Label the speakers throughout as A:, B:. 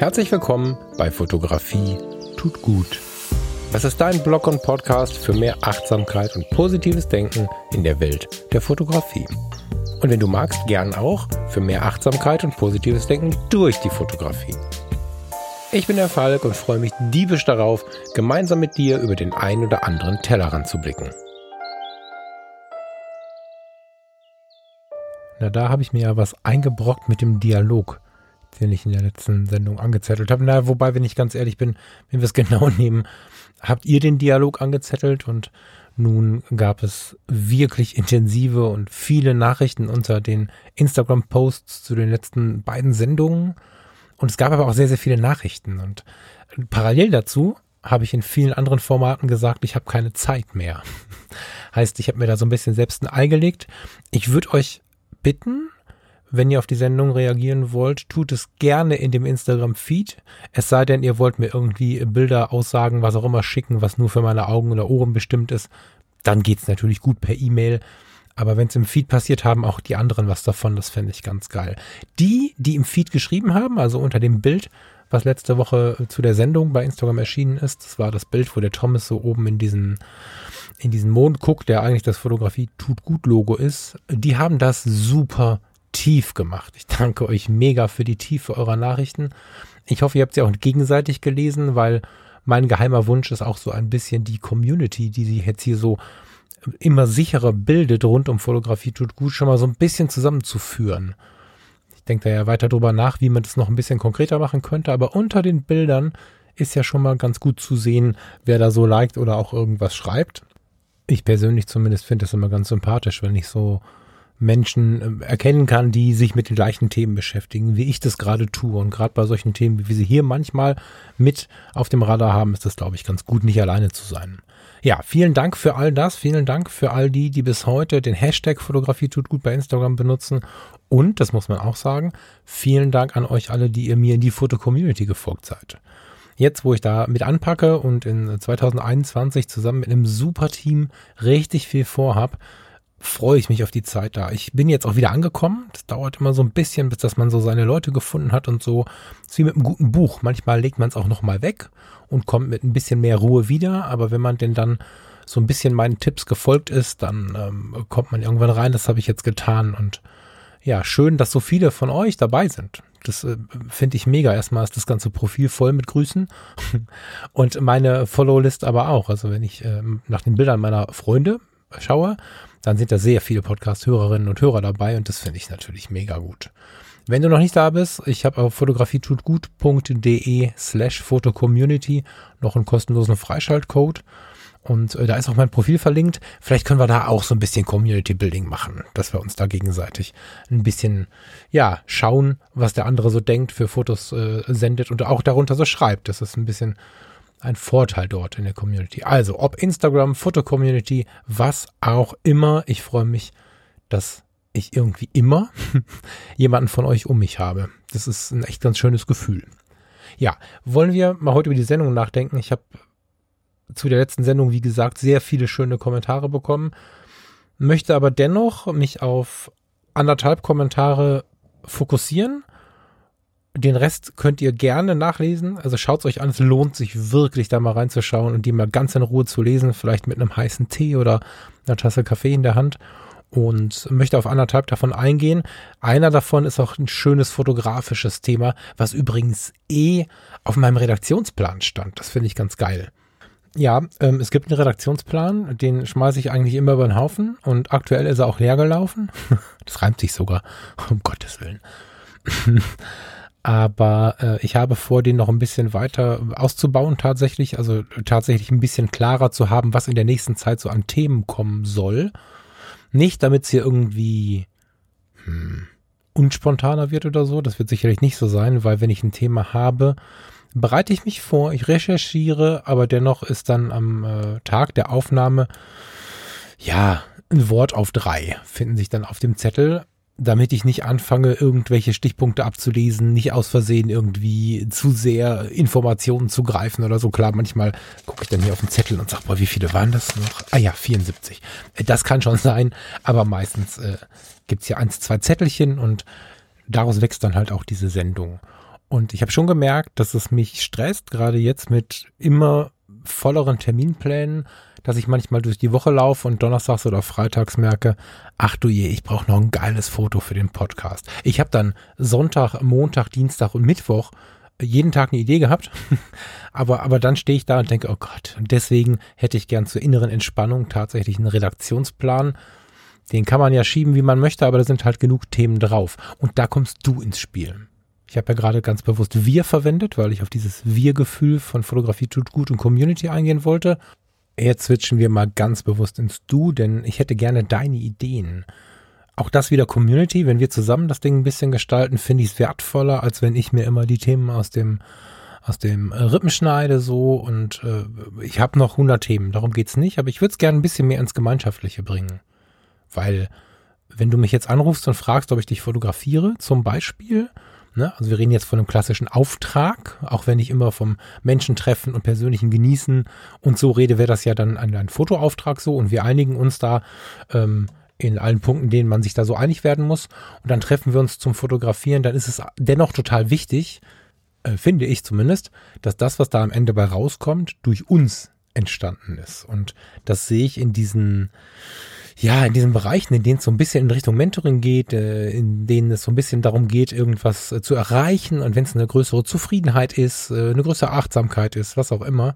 A: Herzlich willkommen bei Fotografie tut gut. Das ist dein Blog und Podcast für mehr Achtsamkeit und positives Denken in der Welt der Fotografie. Und wenn du magst, gern auch für mehr Achtsamkeit und positives Denken durch die Fotografie. Ich bin der Falk und freue mich diebisch darauf, gemeinsam mit dir über den ein oder anderen Tellerrand zu blicken. Na, da habe ich mir ja was eingebrockt mit dem Dialog den ich in der letzten Sendung angezettelt habe. Na, wobei, wenn ich ganz ehrlich bin, wenn wir es genau nehmen, habt ihr den Dialog angezettelt und nun gab es wirklich intensive und viele Nachrichten unter den Instagram-Posts zu den letzten beiden Sendungen. Und es gab aber auch sehr, sehr viele Nachrichten. Und parallel dazu habe ich in vielen anderen Formaten gesagt, ich habe keine Zeit mehr. heißt, ich habe mir da so ein bisschen selbst ein Ei gelegt. Ich würde euch bitten, wenn ihr auf die Sendung reagieren wollt, tut es gerne in dem Instagram-Feed. Es sei denn, ihr wollt mir irgendwie Bilder, Aussagen, was auch immer schicken, was nur für meine Augen oder Ohren bestimmt ist. Dann geht's natürlich gut per E-Mail. Aber wenn es im Feed passiert, haben auch die anderen was davon. Das fände ich ganz geil. Die, die im Feed geschrieben haben, also unter dem Bild, was letzte Woche zu der Sendung bei Instagram erschienen ist, das war das Bild, wo der Thomas so oben in diesen in diesen Mond guckt, der eigentlich das Fotografie tut gut Logo ist. Die haben das super tief gemacht. Ich danke euch mega für die Tiefe eurer Nachrichten. Ich hoffe, ihr habt sie auch gegenseitig gelesen, weil mein geheimer Wunsch ist auch so ein bisschen die Community, die sich jetzt hier so immer sicherer bildet rund um Fotografie tut gut, schon mal so ein bisschen zusammenzuführen. Ich denke da ja weiter drüber nach, wie man das noch ein bisschen konkreter machen könnte, aber unter den Bildern ist ja schon mal ganz gut zu sehen, wer da so liked oder auch irgendwas schreibt. Ich persönlich zumindest finde es immer ganz sympathisch, wenn ich so Menschen äh, erkennen kann, die sich mit den gleichen Themen beschäftigen, wie ich das gerade tue. Und gerade bei solchen Themen, wie wir sie hier manchmal mit auf dem Radar haben, ist das, glaube ich, ganz gut, nicht alleine zu sein. Ja, vielen Dank für all das. Vielen Dank für all die, die bis heute den Hashtag Fotografie tut gut bei Instagram benutzen. Und, das muss man auch sagen, vielen Dank an euch alle, die ihr mir in die Foto-Community gefolgt seid. Jetzt, wo ich da mit anpacke und in 2021 zusammen mit einem super Team richtig viel vorhab, freue ich mich auf die Zeit da. Ich bin jetzt auch wieder angekommen. Das dauert immer so ein bisschen, bis dass man so seine Leute gefunden hat und so. Das ist wie mit einem guten Buch. Manchmal legt man es auch nochmal weg und kommt mit ein bisschen mehr Ruhe wieder. Aber wenn man denn dann so ein bisschen meinen Tipps gefolgt ist, dann ähm, kommt man irgendwann rein. Das habe ich jetzt getan und ja, schön, dass so viele von euch dabei sind. Das äh, finde ich mega. Erstmal ist das ganze Profil voll mit Grüßen und meine Follow-List aber auch. Also wenn ich äh, nach den Bildern meiner Freunde schaue, dann sind da sehr viele Podcast-Hörerinnen und Hörer dabei und das finde ich natürlich mega gut. Wenn du noch nicht da bist, ich habe auf fotografietutgut.de slash fotocommunity noch einen kostenlosen Freischaltcode und äh, da ist auch mein Profil verlinkt. Vielleicht können wir da auch so ein bisschen Community Building machen, dass wir uns da gegenseitig ein bisschen, ja, schauen, was der andere so denkt, für Fotos äh, sendet und auch darunter so schreibt. Das ist ein bisschen ein Vorteil dort in der Community. Also, ob Instagram, Foto-Community, was auch immer. Ich freue mich, dass ich irgendwie immer jemanden von euch um mich habe. Das ist ein echt ganz schönes Gefühl. Ja, wollen wir mal heute über die Sendung nachdenken? Ich habe zu der letzten Sendung, wie gesagt, sehr viele schöne Kommentare bekommen, möchte aber dennoch mich auf anderthalb Kommentare fokussieren den Rest könnt ihr gerne nachlesen. Also schaut es euch an. Es lohnt sich wirklich, da mal reinzuschauen und die mal ganz in Ruhe zu lesen. Vielleicht mit einem heißen Tee oder einer Tasse Kaffee in der Hand. Und möchte auf anderthalb davon eingehen. Einer davon ist auch ein schönes fotografisches Thema, was übrigens eh auf meinem Redaktionsplan stand. Das finde ich ganz geil. Ja, ähm, es gibt einen Redaktionsplan, den schmeiße ich eigentlich immer über den Haufen und aktuell ist er auch leer gelaufen. das reimt sich sogar, um Gottes Willen. Aber äh, ich habe vor, den noch ein bisschen weiter auszubauen tatsächlich. Also tatsächlich ein bisschen klarer zu haben, was in der nächsten Zeit so an Themen kommen soll. Nicht, damit es hier irgendwie hm, unspontaner wird oder so. Das wird sicherlich nicht so sein, weil wenn ich ein Thema habe, bereite ich mich vor, ich recherchiere, aber dennoch ist dann am äh, Tag der Aufnahme ja ein Wort auf drei finden sich dann auf dem Zettel damit ich nicht anfange, irgendwelche Stichpunkte abzulesen, nicht aus Versehen irgendwie zu sehr Informationen zu greifen oder so. Klar, manchmal gucke ich dann hier auf den Zettel und sage, boah, wie viele waren das noch? Ah ja, 74. Äh, das kann schon sein, aber meistens äh, gibt's hier eins, zwei Zettelchen und daraus wächst dann halt auch diese Sendung. Und ich habe schon gemerkt, dass es mich stresst, gerade jetzt mit immer volleren Terminplänen, dass ich manchmal durch die Woche laufe und donnerstags oder freitags merke, ach du je, ich brauche noch ein geiles Foto für den Podcast. Ich habe dann Sonntag, Montag, Dienstag und Mittwoch jeden Tag eine Idee gehabt, aber, aber dann stehe ich da und denke, oh Gott, und deswegen hätte ich gern zur inneren Entspannung tatsächlich einen Redaktionsplan. Den kann man ja schieben, wie man möchte, aber da sind halt genug Themen drauf. Und da kommst du ins Spiel. Ich habe ja gerade ganz bewusst wir verwendet, weil ich auf dieses wir-Gefühl von Fotografie tut gut und Community eingehen wollte. Jetzt switchen wir mal ganz bewusst ins Du, denn ich hätte gerne deine Ideen. Auch das wieder Community. Wenn wir zusammen das Ding ein bisschen gestalten, finde ich es wertvoller, als wenn ich mir immer die Themen aus dem aus dem Rippen schneide so und äh, ich habe noch 100 Themen, darum geht's nicht, aber ich würde es gerne ein bisschen mehr ins Gemeinschaftliche bringen. Weil, wenn du mich jetzt anrufst und fragst, ob ich dich fotografiere, zum Beispiel, Ne? Also wir reden jetzt von einem klassischen Auftrag, auch wenn ich immer vom Menschen treffen und persönlichen Genießen und so rede, wäre das ja dann ein, ein Fotoauftrag so. Und wir einigen uns da ähm, in allen Punkten, denen man sich da so einig werden muss. Und dann treffen wir uns zum Fotografieren, dann ist es dennoch total wichtig, äh, finde ich zumindest, dass das, was da am Ende bei rauskommt, durch uns entstanden ist. Und das sehe ich in diesen ja, in diesen Bereichen, in denen es so ein bisschen in Richtung Mentoring geht, äh, in denen es so ein bisschen darum geht, irgendwas äh, zu erreichen und wenn es eine größere Zufriedenheit ist, äh, eine größere Achtsamkeit ist, was auch immer,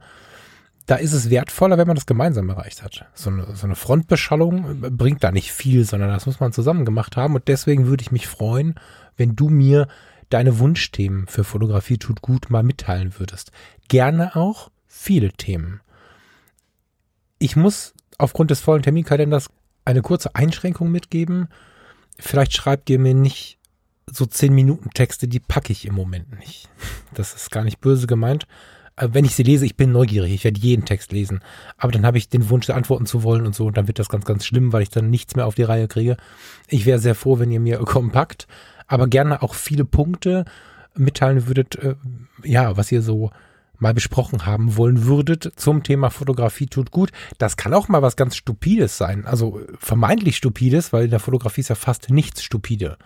A: da ist es wertvoller, wenn man das gemeinsam erreicht hat. So eine, so eine Frontbeschallung bringt da nicht viel, sondern das muss man zusammen gemacht haben und deswegen würde ich mich freuen, wenn du mir deine Wunschthemen für Fotografie tut gut mal mitteilen würdest. Gerne auch viele Themen. Ich muss aufgrund des vollen Terminkalenders eine kurze Einschränkung mitgeben. Vielleicht schreibt ihr mir nicht so zehn Minuten Texte, die packe ich im Moment nicht. Das ist gar nicht böse gemeint. Wenn ich sie lese, ich bin neugierig, ich werde jeden Text lesen. Aber dann habe ich den Wunsch, antworten zu wollen und so, und dann wird das ganz, ganz schlimm, weil ich dann nichts mehr auf die Reihe kriege. Ich wäre sehr froh, wenn ihr mir kompakt, aber gerne auch viele Punkte mitteilen würdet, äh, ja, was ihr so mal besprochen haben wollen würdet zum Thema Fotografie tut gut. Das kann auch mal was ganz Stupides sein. Also vermeintlich Stupides, weil in der Fotografie ist ja fast nichts stupide.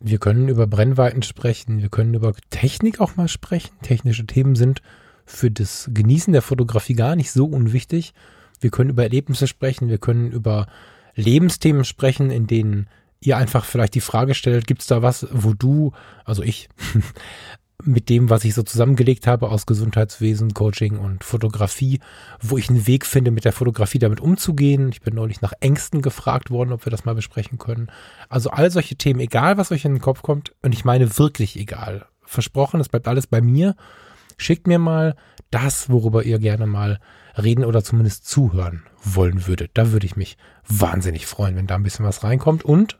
A: Wir können über Brennweiten sprechen, wir können über Technik auch mal sprechen. Technische Themen sind für das Genießen der Fotografie gar nicht so unwichtig. Wir können über Erlebnisse sprechen, wir können über Lebensthemen sprechen, in denen ihr einfach vielleicht die Frage stellt, gibt es da was, wo du, also ich, mit dem, was ich so zusammengelegt habe aus Gesundheitswesen, Coaching und Fotografie, wo ich einen Weg finde, mit der Fotografie damit umzugehen. Ich bin neulich nach Ängsten gefragt worden, ob wir das mal besprechen können. Also all solche Themen, egal was euch in den Kopf kommt, und ich meine wirklich egal. Versprochen, es bleibt alles bei mir. Schickt mir mal das, worüber ihr gerne mal reden oder zumindest zuhören wollen würdet. Da würde ich mich wahnsinnig freuen, wenn da ein bisschen was reinkommt. Und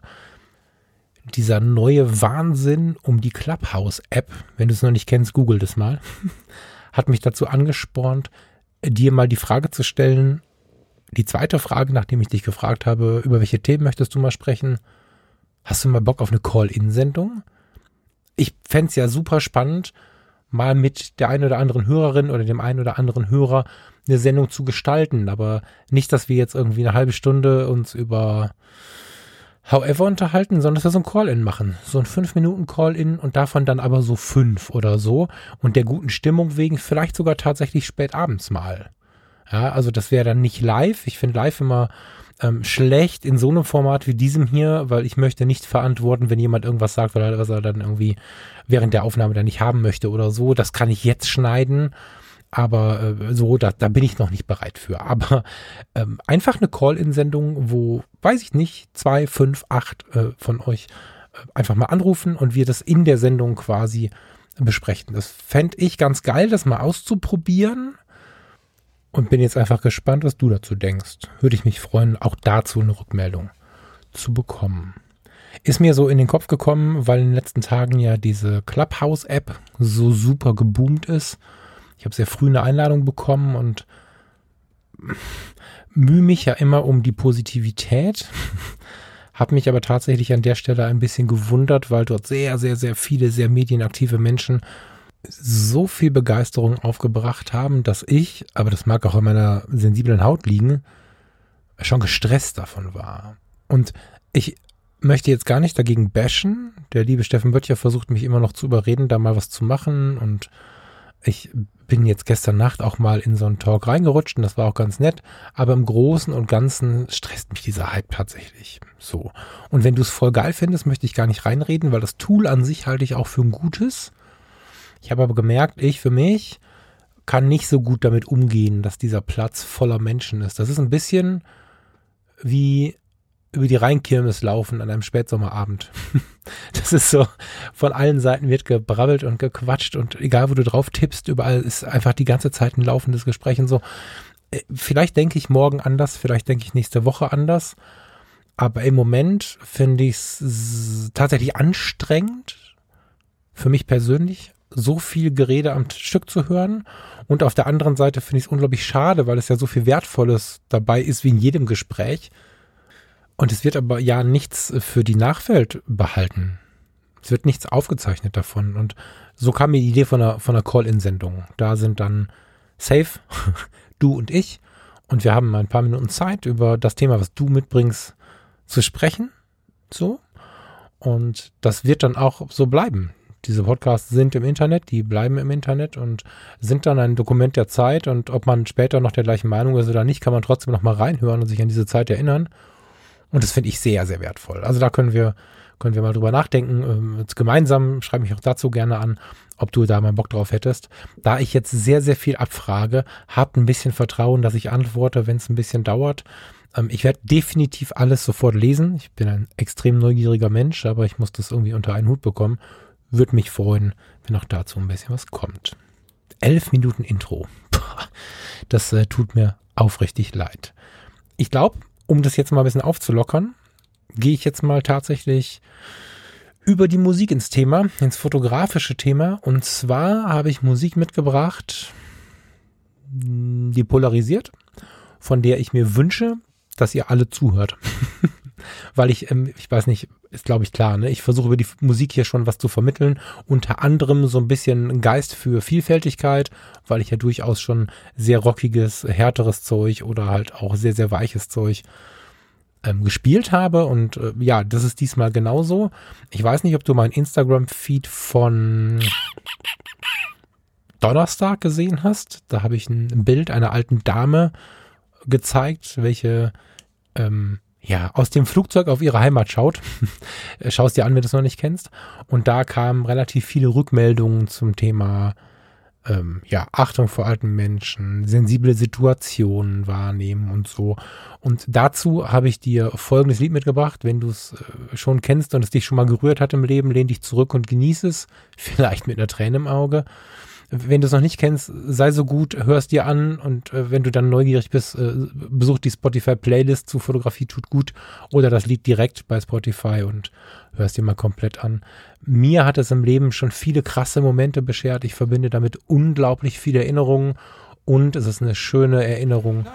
A: dieser neue Wahnsinn um die Clubhouse-App, wenn du es noch nicht kennst, google das mal, hat mich dazu angespornt, dir mal die Frage zu stellen, die zweite Frage, nachdem ich dich gefragt habe, über welche Themen möchtest du mal sprechen, hast du mal Bock auf eine Call-In-Sendung? Ich fände es ja super spannend, mal mit der einen oder anderen Hörerin oder dem einen oder anderen Hörer eine Sendung zu gestalten, aber nicht, dass wir jetzt irgendwie eine halbe Stunde uns über however unterhalten, sondern dass wir so ein Call-In machen. So ein 5-Minuten-Call-In und davon dann aber so fünf oder so. Und der guten Stimmung wegen vielleicht sogar tatsächlich spät abends mal. Ja, also das wäre dann nicht live. Ich finde live immer ähm, schlecht in so einem Format wie diesem hier, weil ich möchte nicht verantworten, wenn jemand irgendwas sagt, weil er, was er dann irgendwie während der Aufnahme dann nicht haben möchte oder so. Das kann ich jetzt schneiden aber äh, so, da, da bin ich noch nicht bereit für. Aber ähm, einfach eine Call-in-Sendung, wo, weiß ich nicht, zwei, fünf, acht äh, von euch äh, einfach mal anrufen und wir das in der Sendung quasi besprechen. Das fände ich ganz geil, das mal auszuprobieren. Und bin jetzt einfach gespannt, was du dazu denkst. Würde ich mich freuen, auch dazu eine Rückmeldung zu bekommen. Ist mir so in den Kopf gekommen, weil in den letzten Tagen ja diese Clubhouse-App so super geboomt ist ich habe sehr früh eine Einladung bekommen und mühe mich ja immer um die Positivität. habe mich aber tatsächlich an der Stelle ein bisschen gewundert, weil dort sehr, sehr, sehr viele sehr medienaktive Menschen so viel Begeisterung aufgebracht haben, dass ich, aber das mag auch in meiner sensiblen Haut liegen, schon gestresst davon war. Und ich möchte jetzt gar nicht dagegen bashen. Der liebe Steffen Böttcher versucht mich immer noch zu überreden, da mal was zu machen und ich bin jetzt gestern Nacht auch mal in so einen Talk reingerutscht und das war auch ganz nett, aber im Großen und Ganzen stresst mich dieser Hype tatsächlich. So. Und wenn du es voll geil findest, möchte ich gar nicht reinreden, weil das Tool an sich halte ich auch für ein gutes. Ich habe aber gemerkt, ich für mich kann nicht so gut damit umgehen, dass dieser Platz voller Menschen ist. Das ist ein bisschen wie über die Rheinkirmes laufen an einem Spätsommerabend. Das ist so, von allen Seiten wird gebrabbelt und gequatscht und egal wo du drauf tippst, überall ist einfach die ganze Zeit ein laufendes Gespräch und so. Äh, vielleicht denke ich morgen anders, vielleicht denke ich nächste Woche anders, aber im Moment finde ich es tatsächlich anstrengend, für mich persönlich, so viel Gerede am Stück zu hören. Und auf der anderen Seite finde ich es unglaublich schade, weil es ja so viel Wertvolles dabei ist wie in jedem Gespräch und es wird aber ja nichts für die Nachwelt behalten. Es wird nichts aufgezeichnet davon. Und so kam mir die Idee von einer, von einer Call-In-Sendung. Da sind dann safe, du und ich. Und wir haben ein paar Minuten Zeit, über das Thema, was du mitbringst, zu sprechen. So. Und das wird dann auch so bleiben. Diese Podcasts sind im Internet, die bleiben im Internet und sind dann ein Dokument der Zeit. Und ob man später noch der gleichen Meinung ist oder nicht, kann man trotzdem noch mal reinhören und sich an diese Zeit erinnern. Und das finde ich sehr, sehr wertvoll. Also da können wir, können wir mal drüber nachdenken. Ähm, gemeinsam schreibe mich auch dazu gerne an, ob du da mal Bock drauf hättest. Da ich jetzt sehr, sehr viel abfrage, habt ein bisschen Vertrauen, dass ich antworte, wenn es ein bisschen dauert. Ähm, ich werde definitiv alles sofort lesen. Ich bin ein extrem neugieriger Mensch, aber ich muss das irgendwie unter einen Hut bekommen. Würde mich freuen, wenn auch dazu ein bisschen was kommt. Elf Minuten Intro. Das äh, tut mir aufrichtig leid. Ich glaube, um das jetzt mal ein bisschen aufzulockern, gehe ich jetzt mal tatsächlich über die Musik ins Thema, ins fotografische Thema. Und zwar habe ich Musik mitgebracht, die polarisiert, von der ich mir wünsche, dass ihr alle zuhört. Weil ich, ähm, ich weiß nicht, ist glaube ich klar, ne? Ich versuche über die Musik hier schon was zu vermitteln. Unter anderem so ein bisschen Geist für Vielfältigkeit, weil ich ja durchaus schon sehr rockiges, härteres Zeug oder halt auch sehr, sehr weiches Zeug ähm, gespielt habe. Und äh, ja, das ist diesmal genauso. Ich weiß nicht, ob du mein Instagram-Feed von Donnerstag gesehen hast. Da habe ich ein Bild einer alten Dame gezeigt, welche ähm, ja, aus dem Flugzeug auf ihre Heimat schaut. Schaust dir an, wenn du es noch nicht kennst. Und da kamen relativ viele Rückmeldungen zum Thema ähm, ja, Achtung vor alten Menschen, sensible Situationen wahrnehmen und so. Und dazu habe ich dir folgendes Lied mitgebracht. Wenn du es äh, schon kennst und es dich schon mal gerührt hat im Leben, lehn dich zurück und genieße es. Vielleicht mit einer Träne im Auge wenn du es noch nicht kennst, sei so gut, hör es dir an und äh, wenn du dann neugierig bist, äh, besuch die Spotify-Playlist zu Fotografie tut gut oder das Lied direkt bei Spotify und hör es dir mal komplett an. Mir hat es im Leben schon viele krasse Momente beschert. Ich verbinde damit unglaublich viele Erinnerungen und es ist eine schöne Erinnerung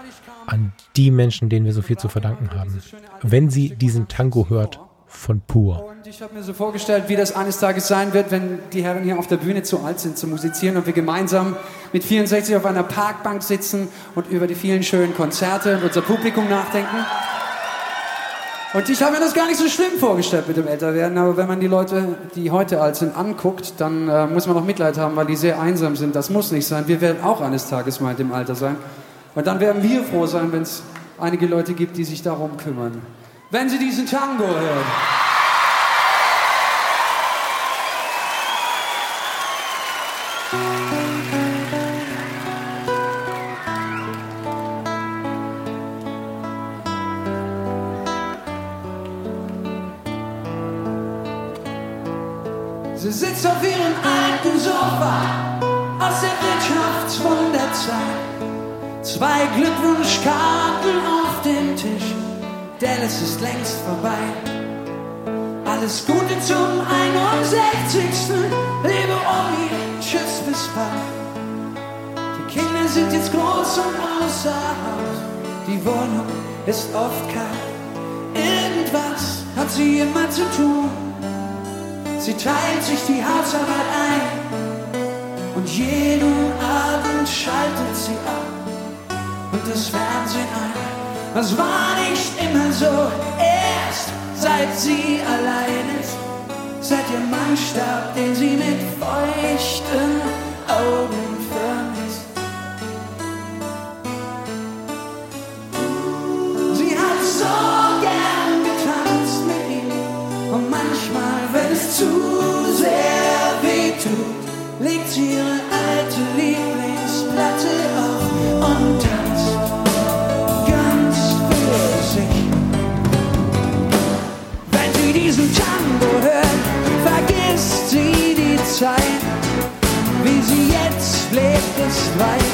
A: an die Menschen, denen wir so viel zu verdanken haben. Wenn sie diesen Tango hört, von Pur.
B: Und ich habe mir so vorgestellt, wie das eines Tages sein wird, wenn die Herren hier auf der Bühne zu alt sind zu musizieren und wir gemeinsam mit 64 auf einer Parkbank sitzen und über die vielen schönen Konzerte und unser Publikum nachdenken. Und ich habe mir das gar nicht so schlimm vorgestellt mit dem Älterwerden, aber wenn man die Leute, die heute alt sind, anguckt, dann äh, muss man auch Mitleid haben, weil die sehr einsam sind. Das muss nicht sein. Wir werden auch eines Tages mal in dem Alter sein. Und dann werden wir froh sein, wenn es einige Leute gibt, die sich darum kümmern wenn Sie diesen Tango hören. Sie sitzt auf ihrem alten Sofa aus der Wirtschaftswunderzeit. Zwei Glückwunschkarten auf dem Tisch denn es ist längst vorbei. Alles Gute zum 61. Liebe Omi, tschüss, bis bald. Die Kinder sind jetzt groß und außer Haus. Die Wohnung ist oft kalt. Irgendwas hat sie immer zu tun. Sie teilt sich die Hausarbeit ein. Und jeden Abend schaltet sie ab und das Fernsehen ein. Das war nicht immer so, erst seit sie allein. Ist, seit ihr Mann starb, den sie mit feuchten Augen vermisst. Sie hat so gern getanzt mit ihm. Und manchmal, wenn es zu sehr weh tut, legt sie right.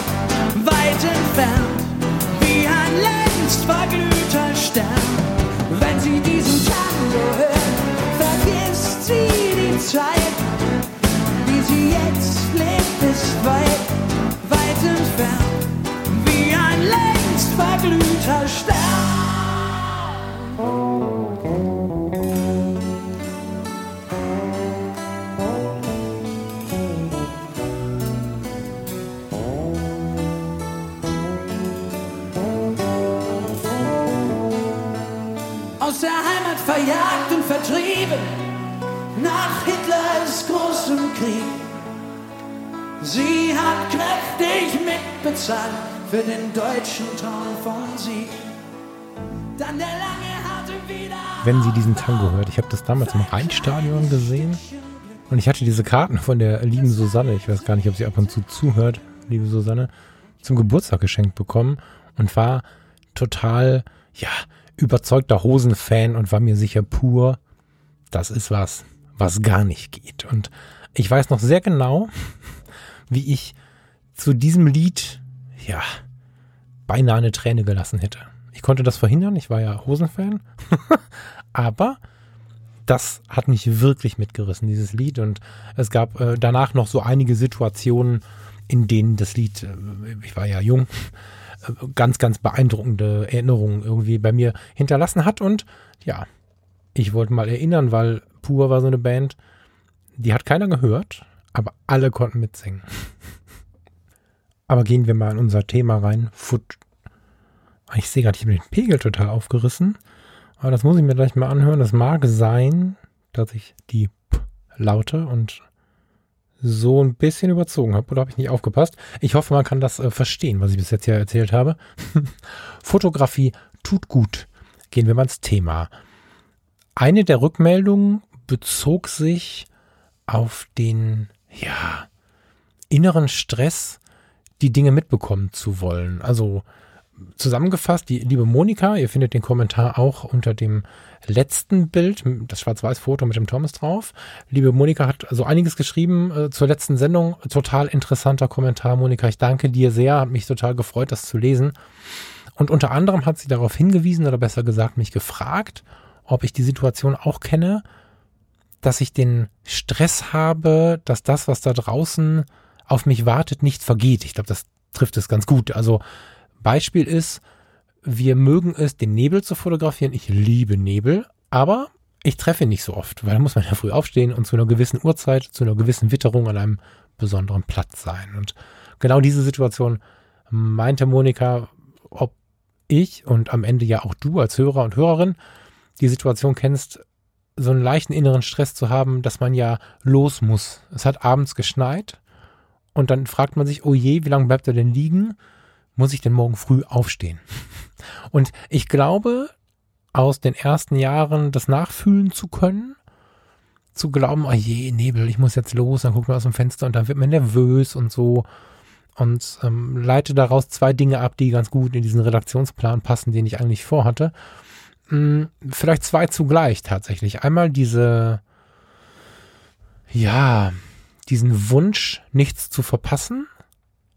A: Wenn sie diesen Tango hört, ich habe das damals im Rheinstadion gesehen und ich hatte diese Karten von der lieben Susanne, ich weiß gar nicht, ob sie ab und zu zuhört, liebe Susanne, zum Geburtstag geschenkt bekommen und war total, ja, überzeugter Hosenfan und war mir sicher pur, das ist was, was gar nicht geht. Und ich weiß noch sehr genau, wie ich zu diesem Lied, ja, beinahe eine Träne gelassen hätte. Ich konnte das verhindern, ich war ja Hosenfan, aber das hat mich wirklich mitgerissen, dieses Lied. Und es gab äh, danach noch so einige Situationen, in denen das Lied, äh, ich war ja jung, äh, ganz, ganz beeindruckende Erinnerungen irgendwie bei mir hinterlassen hat. Und ja, ich wollte mal erinnern, weil Pur war so eine Band, die hat keiner gehört, aber alle konnten mitsingen. Aber gehen wir mal in unser Thema rein. Foot. Ich sehe gerade, ich habe den Pegel total aufgerissen. Aber das muss ich mir gleich mal anhören. Das mag sein, dass ich die P Laute und so ein bisschen überzogen habe. Oder habe ich nicht aufgepasst? Ich hoffe, man kann das äh, verstehen, was ich bis jetzt hier erzählt habe. Fotografie tut gut. Gehen wir mal ins Thema. Eine der Rückmeldungen bezog sich auf den, ja, inneren Stress, die Dinge mitbekommen zu wollen. Also zusammengefasst, die liebe Monika, ihr findet den Kommentar auch unter dem letzten Bild, das Schwarz-Weiß-Foto mit dem Thomas drauf. Liebe Monika hat so einiges geschrieben äh, zur letzten Sendung. Total interessanter Kommentar, Monika. Ich danke dir sehr. Hat mich total gefreut, das zu lesen. Und unter anderem hat sie darauf hingewiesen, oder besser gesagt, mich gefragt, ob ich die Situation auch kenne, dass ich den Stress habe, dass das, was da draußen auf mich wartet, nicht vergeht. Ich glaube, das trifft es ganz gut. Also Beispiel ist, wir mögen es, den Nebel zu fotografieren. Ich liebe Nebel, aber ich treffe ihn nicht so oft, weil da muss man ja früh aufstehen und zu einer gewissen Uhrzeit, zu einer gewissen Witterung an einem besonderen Platz sein. Und genau diese Situation meinte Monika, ob ich und am Ende ja auch du als Hörer und Hörerin die Situation kennst, so einen leichten inneren Stress zu haben, dass man ja los muss. Es hat abends geschneit und dann fragt man sich, oh je, wie lange bleibt er denn liegen? Muss ich denn morgen früh aufstehen? Und ich glaube, aus den ersten Jahren das nachfühlen zu können, zu glauben, oh je, Nebel, ich muss jetzt los, dann guckt man aus dem Fenster und dann wird man nervös und so und ähm, leite daraus zwei Dinge ab, die ganz gut in diesen Redaktionsplan passen, den ich eigentlich vorhatte. Hm, vielleicht zwei zugleich tatsächlich. Einmal diese, ja, diesen Wunsch, nichts zu verpassen,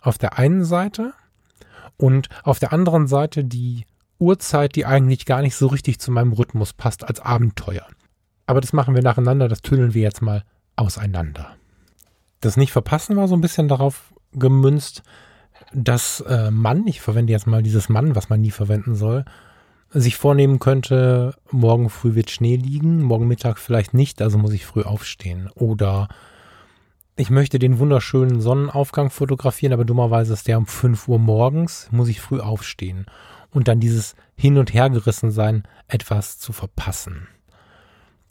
A: auf der einen Seite und auf der anderen Seite die Uhrzeit, die eigentlich gar nicht so richtig zu meinem Rhythmus passt als Abenteuer. Aber das machen wir nacheinander, das tüdeln wir jetzt mal auseinander. Das Nicht-Verpassen war so ein bisschen darauf gemünzt, dass äh, man, ich verwende jetzt mal dieses Mann, was man nie verwenden soll, sich vornehmen könnte, morgen früh wird Schnee liegen, morgen Mittag vielleicht nicht, also muss ich früh aufstehen. Oder ich möchte den wunderschönen Sonnenaufgang fotografieren, aber dummerweise ist der um 5 Uhr morgens, muss ich früh aufstehen. Und dann dieses Hin- und Hergerissen sein, etwas zu verpassen.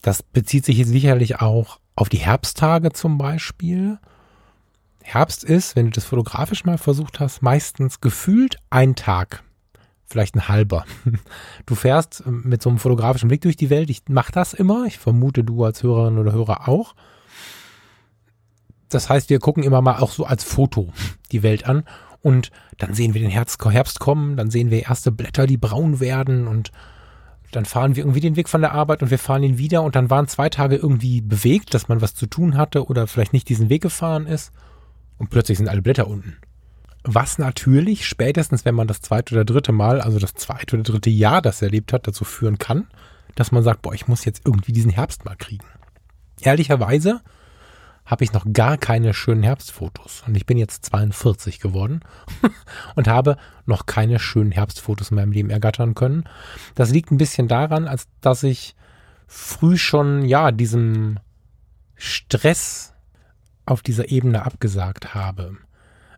A: Das bezieht sich jetzt sicherlich auch auf die Herbsttage zum Beispiel. Herbst ist, wenn du das fotografisch mal versucht hast, meistens gefühlt ein Tag, vielleicht ein halber. Du fährst mit so einem fotografischen Blick durch die Welt. Ich mache das immer. Ich vermute, du als Hörerin oder Hörer auch. Das heißt, wir gucken immer mal auch so als Foto die Welt an und dann sehen wir den Herbst kommen, dann sehen wir erste Blätter, die braun werden und dann fahren wir irgendwie den Weg von der Arbeit und wir fahren ihn wieder und dann waren zwei Tage irgendwie bewegt, dass man was zu tun hatte oder vielleicht nicht diesen Weg gefahren ist und plötzlich sind alle Blätter unten. Was natürlich spätestens, wenn man das zweite oder dritte Mal, also das zweite oder dritte Jahr das erlebt hat, dazu führen kann, dass man sagt, boah, ich muss jetzt irgendwie diesen Herbst mal kriegen. Ehrlicherweise habe ich noch gar keine schönen Herbstfotos. Und ich bin jetzt 42 geworden und habe noch keine schönen Herbstfotos in meinem Leben ergattern können. Das liegt ein bisschen daran, als dass ich früh schon, ja, diesem Stress auf dieser Ebene abgesagt habe.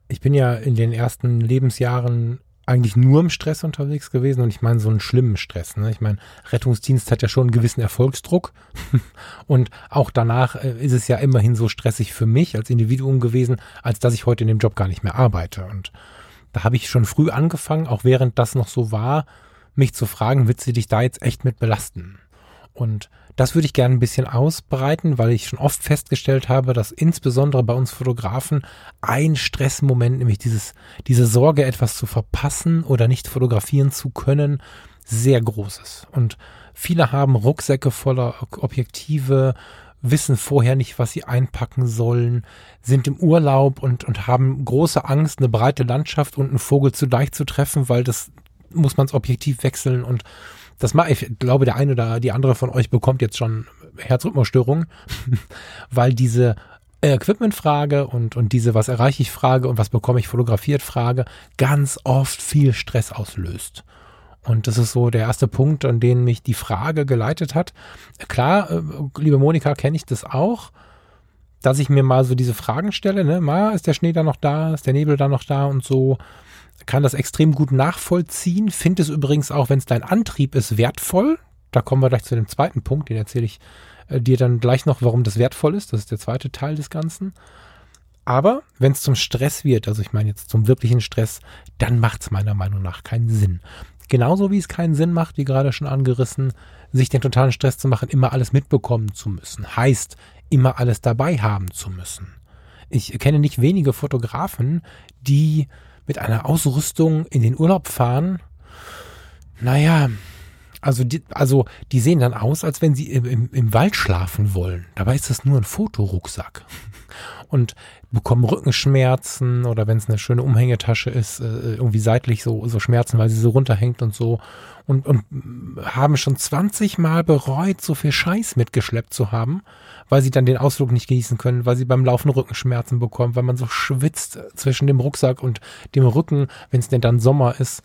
A: Ich bin ja in den ersten Lebensjahren eigentlich nur im Stress unterwegs gewesen und ich meine so einen schlimmen Stress. Ne? Ich meine, Rettungsdienst hat ja schon einen gewissen Erfolgsdruck und auch danach äh, ist es ja immerhin so stressig für mich als Individuum gewesen, als dass ich heute in dem Job gar nicht mehr arbeite. Und da habe ich schon früh angefangen, auch während das noch so war, mich zu fragen, willst du dich da jetzt echt mit belasten? Und das würde ich gerne ein bisschen ausbreiten, weil ich schon oft festgestellt habe, dass insbesondere bei uns Fotografen ein Stressmoment, nämlich dieses, diese Sorge, etwas zu verpassen oder nicht fotografieren zu können, sehr groß ist. Und viele haben Rucksäcke voller Objektive, wissen vorher nicht, was sie einpacken sollen, sind im Urlaub und, und haben große Angst, eine breite Landschaft und einen Vogel zu leicht zu treffen, weil das muss man das Objektiv wechseln und das mache ich glaube, der eine oder die andere von euch bekommt jetzt schon Herzrhythmusstörungen, weil diese Equipment-Frage und, und diese Was erreiche ich Frage und was bekomme ich fotografiert Frage ganz oft viel Stress auslöst. Und das ist so der erste Punkt, an den mich die Frage geleitet hat. Klar, äh, liebe Monika, kenne ich das auch, dass ich mir mal so diese Fragen stelle, ne? Mal, ist der Schnee da noch da, ist der Nebel da noch da und so kann das extrem gut nachvollziehen, finde es übrigens auch, wenn es dein Antrieb ist, wertvoll. Da kommen wir gleich zu dem zweiten Punkt, den erzähle ich äh, dir dann gleich noch, warum das wertvoll ist. Das ist der zweite Teil des Ganzen. Aber wenn es zum Stress wird, also ich meine jetzt zum wirklichen Stress, dann macht es meiner Meinung nach keinen Sinn. Genauso wie es keinen Sinn macht, wie gerade schon angerissen, sich den totalen Stress zu machen, immer alles mitbekommen zu müssen. Heißt, immer alles dabei haben zu müssen. Ich kenne nicht wenige Fotografen, die mit einer Ausrüstung in den Urlaub fahren, naja, also die, also die sehen dann aus, als wenn sie im, im, im Wald schlafen wollen. Dabei ist das nur ein Fotorucksack. Und bekommen Rückenschmerzen oder wenn es eine schöne Umhängetasche ist, äh, irgendwie seitlich so, so Schmerzen, weil sie so runterhängt und so. Und, und haben schon 20 Mal bereut, so viel Scheiß mitgeschleppt zu haben, weil sie dann den Ausflug nicht genießen können, weil sie beim Laufen Rückenschmerzen bekommen, weil man so schwitzt zwischen dem Rucksack und dem Rücken, wenn es denn dann Sommer ist.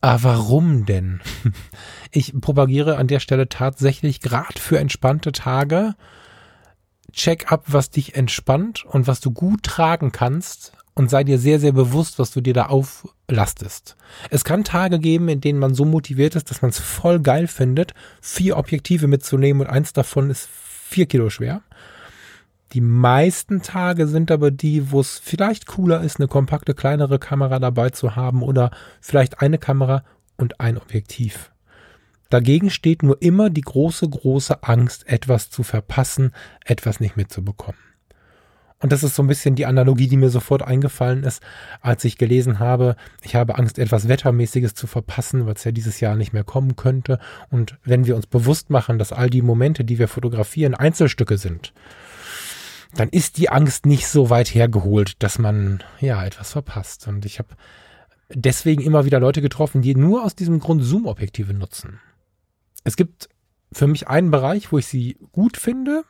A: Ah, warum denn? Ich propagiere an der Stelle tatsächlich gerade für entspannte Tage check ab, was dich entspannt und was du gut tragen kannst und sei dir sehr, sehr bewusst, was du dir da auflastest. Es kann Tage geben, in denen man so motiviert ist, dass man es voll geil findet, vier Objektive mitzunehmen und eins davon ist vier Kilo schwer. Die meisten Tage sind aber die, wo es vielleicht cooler ist, eine kompakte, kleinere Kamera dabei zu haben oder vielleicht eine Kamera und ein Objektiv. Dagegen steht nur immer die große, große Angst, etwas zu verpassen, etwas nicht mitzubekommen. Und das ist so ein bisschen die Analogie, die mir sofort eingefallen ist, als ich gelesen habe, ich habe Angst, etwas Wettermäßiges zu verpassen, was ja dieses Jahr nicht mehr kommen könnte. Und wenn wir uns bewusst machen, dass all die Momente, die wir fotografieren, Einzelstücke sind, dann ist die Angst nicht so weit hergeholt, dass man ja etwas verpasst. Und ich habe deswegen immer wieder Leute getroffen, die nur aus diesem Grund Zoom-Objektive nutzen. Es gibt für mich einen Bereich, wo ich sie gut finde,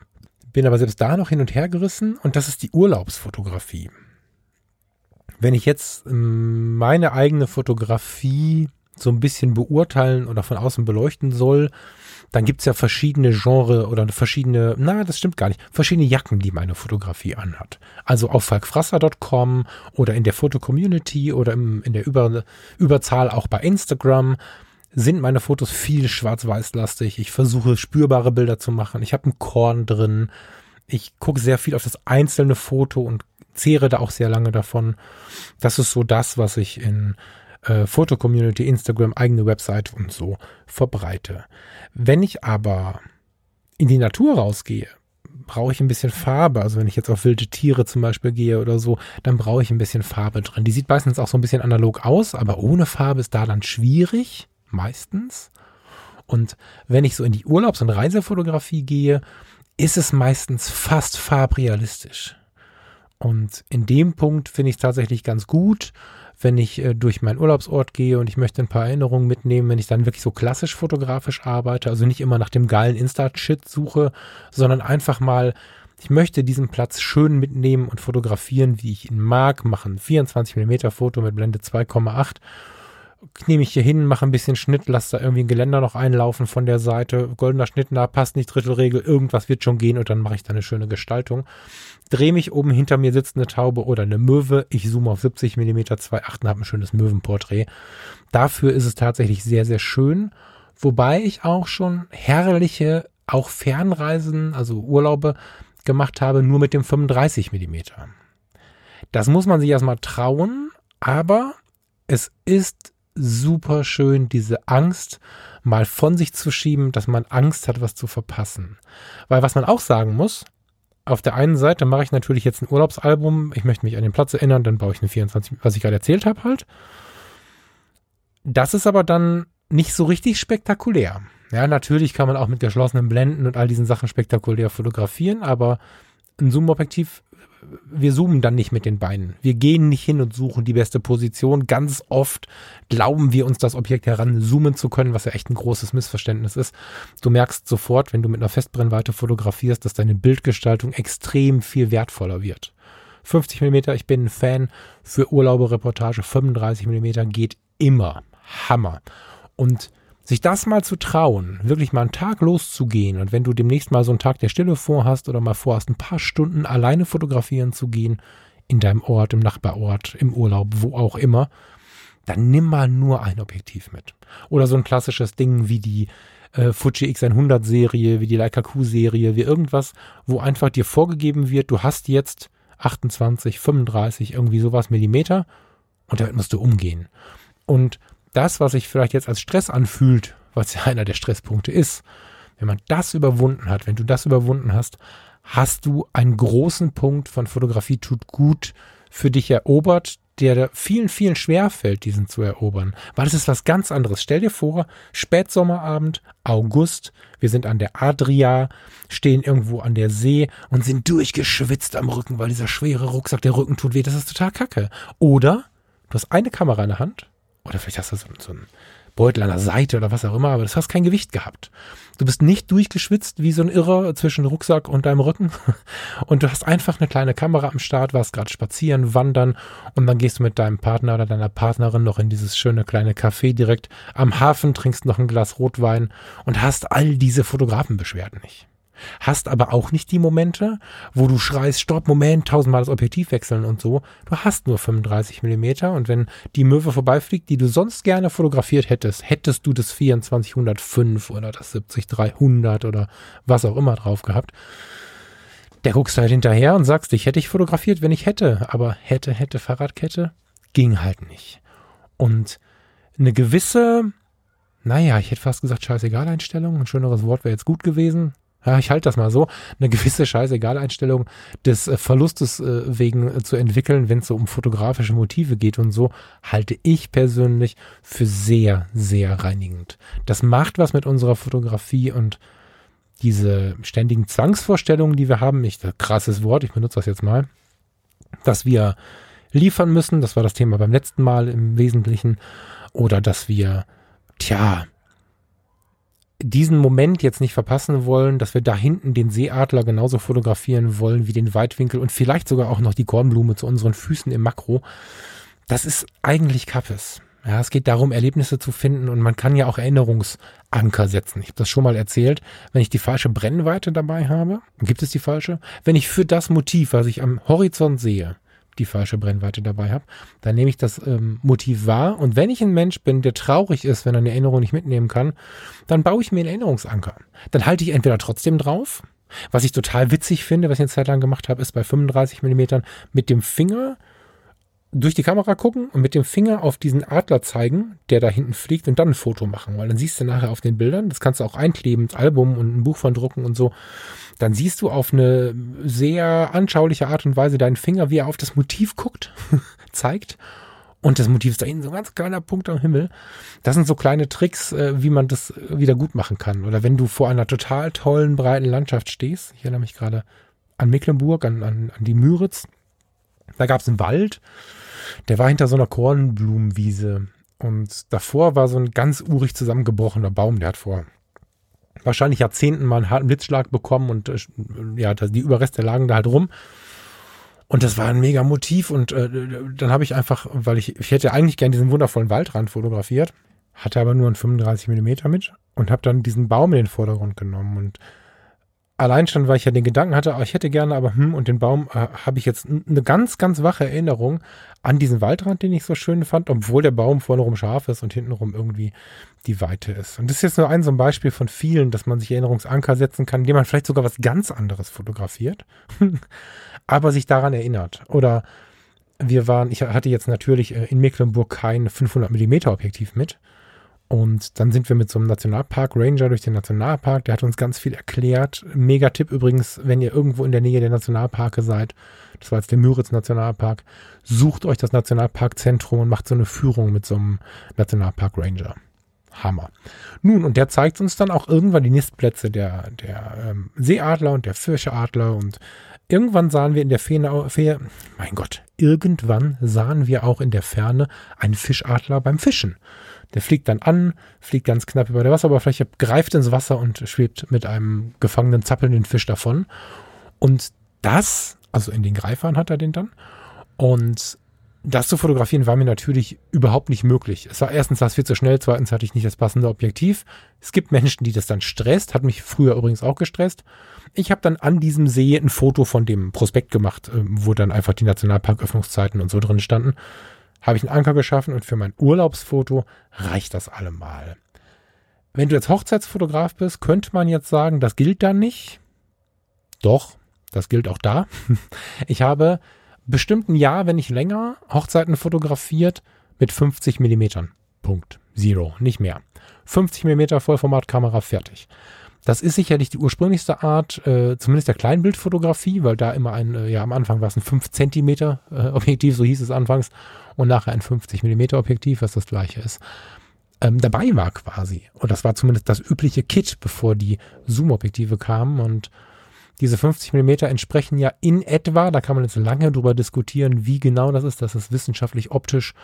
A: bin aber selbst da noch hin und her gerissen und das ist die Urlaubsfotografie. Wenn ich jetzt ähm, meine eigene Fotografie so ein bisschen beurteilen oder von außen beleuchten soll, dann gibt's ja verschiedene Genre oder verschiedene, na, das stimmt gar nicht, verschiedene Jacken, die meine Fotografie anhat. Also auf falkfrasser.com oder in der Foto-Community oder im, in der Über, Überzahl auch bei Instagram sind meine Fotos viel schwarz-weiß-lastig. Ich versuche spürbare Bilder zu machen. Ich habe ein Korn drin. Ich gucke sehr viel auf das einzelne Foto und zehre da auch sehr lange davon. Das ist so das, was ich in äh, Foto-Community, Instagram, eigene Website und so verbreite. Wenn ich aber in die Natur rausgehe, brauche ich ein bisschen Farbe. Also wenn ich jetzt auf wilde Tiere zum Beispiel gehe oder so, dann brauche ich ein bisschen Farbe drin. Die sieht meistens auch so ein bisschen analog aus, aber ohne Farbe ist da dann schwierig, meistens. Und wenn ich so in die Urlaubs- und Reisefotografie gehe, ist es meistens fast farbrealistisch. Und in dem Punkt finde ich es tatsächlich ganz gut, wenn ich äh, durch meinen Urlaubsort gehe und ich möchte ein paar Erinnerungen mitnehmen, wenn ich dann wirklich so klassisch fotografisch arbeite, also nicht immer nach dem geilen Insta-Shit suche, sondern einfach mal, ich möchte diesen Platz schön mitnehmen und fotografieren, wie ich ihn mag, machen 24 mm Foto mit Blende 2,8 nehme ich hier hin, mache ein bisschen Schnitt, lasse da irgendwie ein Geländer noch einlaufen von der Seite, goldener Schnitt, na, passt nicht, Drittelregel, irgendwas wird schon gehen und dann mache ich da eine schöne Gestaltung. Drehe mich oben hinter mir sitzt eine Taube oder eine Möwe, ich zoome auf 70 mm 2.8 und habe ein schönes Möwenporträt. Dafür ist es tatsächlich sehr, sehr schön, wobei ich auch schon herrliche, auch Fernreisen, also Urlaube gemacht habe, nur mit dem 35 mm. Das muss man sich erstmal trauen, aber es ist super schön, diese Angst mal von sich zu schieben, dass man Angst hat, was zu verpassen. Weil was man auch sagen muss, auf der einen Seite mache ich natürlich jetzt ein Urlaubsalbum, ich möchte mich an den Platz erinnern, dann baue ich eine 24, was ich gerade erzählt habe halt. Das ist aber dann nicht so richtig spektakulär. Ja, natürlich kann man auch mit geschlossenen Blenden und all diesen Sachen spektakulär fotografieren, aber ein Zoom-Objektiv wir zoomen dann nicht mit den Beinen. Wir gehen nicht hin und suchen die beste Position. Ganz oft glauben wir uns das Objekt heran zoomen zu können, was ja echt ein großes Missverständnis ist. Du merkst sofort, wenn du mit einer Festbrennweite fotografierst, dass deine Bildgestaltung extrem viel wertvoller wird. 50 mm, ich bin ein Fan für Urlaube, Reportage, 35 mm geht immer. Hammer. Und sich das mal zu trauen, wirklich mal einen Tag loszugehen und wenn du demnächst mal so einen Tag der Stille vorhast oder mal vorhast, ein paar Stunden alleine fotografieren zu gehen, in deinem Ort, im Nachbarort, im Urlaub, wo auch immer, dann nimm mal nur ein Objektiv mit. Oder so ein klassisches Ding wie die äh, Fuji X100 Serie, wie die Leica Q Serie, wie irgendwas, wo einfach dir vorgegeben wird, du hast jetzt 28, 35, irgendwie sowas Millimeter und damit musst du umgehen. Und das, was sich vielleicht jetzt als Stress anfühlt, was ja einer der Stresspunkte ist, wenn man das überwunden hat, wenn du das überwunden hast, hast du einen großen Punkt von Fotografie tut gut für dich erobert, der vielen, vielen schwerfällt, diesen zu erobern. Weil es ist was ganz anderes. Stell dir vor, Spätsommerabend, August, wir sind an der Adria, stehen irgendwo an der See und sind durchgeschwitzt am Rücken, weil dieser schwere Rucksack, der Rücken tut weh. Das ist total kacke. Oder du hast eine Kamera in der Hand oder vielleicht hast du so, so einen Beutel an der Seite oder was auch immer, aber das hast kein Gewicht gehabt. Du bist nicht durchgeschwitzt wie so ein Irrer zwischen Rucksack und deinem Rücken und du hast einfach eine kleine Kamera am Start, warst gerade spazieren, wandern und dann gehst du mit deinem Partner oder deiner Partnerin noch in dieses schöne kleine Café direkt am Hafen, trinkst noch ein Glas Rotwein und hast all diese Fotografenbeschwerden nicht. Hast aber auch nicht die Momente, wo du schreist, stopp, Moment, tausendmal das Objektiv wechseln und so. Du hast nur 35 Millimeter und wenn die Möwe vorbeifliegt, die du sonst gerne fotografiert hättest, hättest du das 2405 oder das 70300 oder was auch immer drauf gehabt. Der guckst halt hinterher und sagst, ich hätte ich fotografiert, wenn ich hätte, aber hätte, hätte Fahrradkette ging halt nicht. Und eine gewisse, naja, ich hätte fast gesagt, scheißegal Einstellung, ein schöneres Wort wäre jetzt gut gewesen, ja, ich halte das mal so, eine gewisse Scheißegal-Einstellung des äh, Verlustes äh, wegen äh, zu entwickeln, wenn es so um fotografische Motive geht und so, halte ich persönlich für sehr, sehr reinigend. Das macht was mit unserer Fotografie und diese ständigen Zwangsvorstellungen, die wir haben, ich, krasses Wort, ich benutze das jetzt mal, dass wir liefern müssen, das war das Thema beim letzten Mal im Wesentlichen, oder dass wir, tja, diesen Moment jetzt nicht verpassen wollen, dass wir da hinten den Seeadler genauso fotografieren wollen wie den Weitwinkel und vielleicht sogar auch noch die Kornblume zu unseren Füßen im Makro. Das ist eigentlich Kappes. Ja, es geht darum, Erlebnisse zu finden und man kann ja auch Erinnerungsanker setzen. Ich habe das schon mal erzählt. Wenn ich die falsche Brennweite dabei habe, gibt es die falsche. Wenn ich für das Motiv, was ich am Horizont sehe, die falsche Brennweite dabei habe, dann nehme ich das ähm, Motiv wahr. Und wenn ich ein Mensch bin, der traurig ist, wenn er eine Erinnerung nicht mitnehmen kann, dann baue ich mir einen Erinnerungsanker. Dann halte ich entweder trotzdem drauf. Was ich total witzig finde, was ich eine Zeit lang gemacht habe, ist bei 35 Millimetern mit dem Finger durch die Kamera gucken und mit dem Finger auf diesen Adler zeigen, der da hinten fliegt und dann ein Foto machen, weil dann siehst du nachher auf den Bildern, das kannst du auch einkleben ins Album und ein Buch von drucken und so, dann siehst du auf eine sehr anschauliche Art und Weise deinen Finger, wie er auf das Motiv guckt, zeigt und das Motiv ist da hinten so ein ganz kleiner Punkt am Himmel. Das sind so kleine Tricks, äh, wie man das wieder gut machen kann. Oder wenn du vor einer total tollen, breiten Landschaft stehst, ich erinnere mich gerade an Mecklenburg, an, an, an die Müritz, da gab es einen Wald der war hinter so einer Kornblumenwiese. Und davor war so ein ganz urig zusammengebrochener Baum, der hat vor wahrscheinlich Jahrzehnten mal einen harten Blitzschlag bekommen und äh, ja, die Überreste lagen da halt rum. Und das war ein mega Motiv und äh, dann habe ich einfach, weil ich, ich hätte eigentlich gern diesen wundervollen Waldrand fotografiert, hatte aber nur einen 35 Millimeter mit und habe dann diesen Baum in den Vordergrund genommen und allein schon, weil ich ja den Gedanken hatte, oh, ich hätte gerne, aber hm, und den Baum äh, habe ich jetzt eine ganz, ganz wache Erinnerung an diesen Waldrand, den ich so schön fand, obwohl der Baum vorne rum scharf ist und hintenrum irgendwie die Weite ist. Und das ist jetzt nur ein so ein Beispiel von vielen, dass man sich Erinnerungsanker setzen kann, indem man vielleicht sogar was ganz anderes fotografiert, aber sich daran erinnert. Oder wir waren, ich hatte jetzt natürlich äh, in Mecklenburg kein 500 Millimeter Objektiv mit und dann sind wir mit so einem Nationalpark Ranger durch den Nationalpark. Der hat uns ganz viel erklärt. Mega Tipp übrigens, wenn ihr irgendwo in der Nähe der Nationalparke seid. Das war jetzt der Müritz Nationalpark. Sucht euch das Nationalparkzentrum und macht so eine Führung mit so einem Nationalpark Ranger. Hammer. Nun, und der zeigt uns dann auch irgendwann die Nistplätze der, der ähm, Seeadler und der Fischeadler und irgendwann sahen wir in der Ferne, mein Gott, irgendwann sahen wir auch in der Ferne einen Fischadler beim Fischen. Der fliegt dann an, fliegt ganz knapp über der Wasseroberfläche, greift ins Wasser und schwebt mit einem gefangenen, zappelnden Fisch davon. Und das, also in den Greifern hat er den dann. Und das zu fotografieren war mir natürlich überhaupt nicht möglich. Es war erstens das viel zu schnell, zweitens hatte ich nicht das passende Objektiv. Es gibt Menschen, die das dann stresst, hat mich früher übrigens auch gestresst. Ich habe dann an diesem See ein Foto von dem Prospekt gemacht, äh, wo dann einfach die Nationalparköffnungszeiten und so drin standen habe ich einen Anker geschaffen und für mein Urlaubsfoto reicht das allemal. Wenn du jetzt Hochzeitsfotograf bist, könnte man jetzt sagen, das gilt dann nicht. Doch, das gilt auch da. Ich habe bestimmt ein Jahr, wenn nicht länger, Hochzeiten fotografiert mit 50 Millimetern. Punkt. Zero, nicht mehr. 50 Millimeter Vollformatkamera fertig. Das ist sicherlich die ursprünglichste Art, äh, zumindest der Kleinbildfotografie, weil da immer ein, äh, ja am Anfang war es ein 5 Zentimeter äh, Objektiv, so hieß es anfangs, und nachher ein 50 Millimeter Objektiv, was das gleiche ist, ähm, dabei war quasi. Und das war zumindest das übliche Kit, bevor die Zoom-Objektive kamen und diese 50 Millimeter entsprechen ja in etwa, da kann man jetzt lange drüber diskutieren, wie genau das ist, das ist wissenschaftlich optisch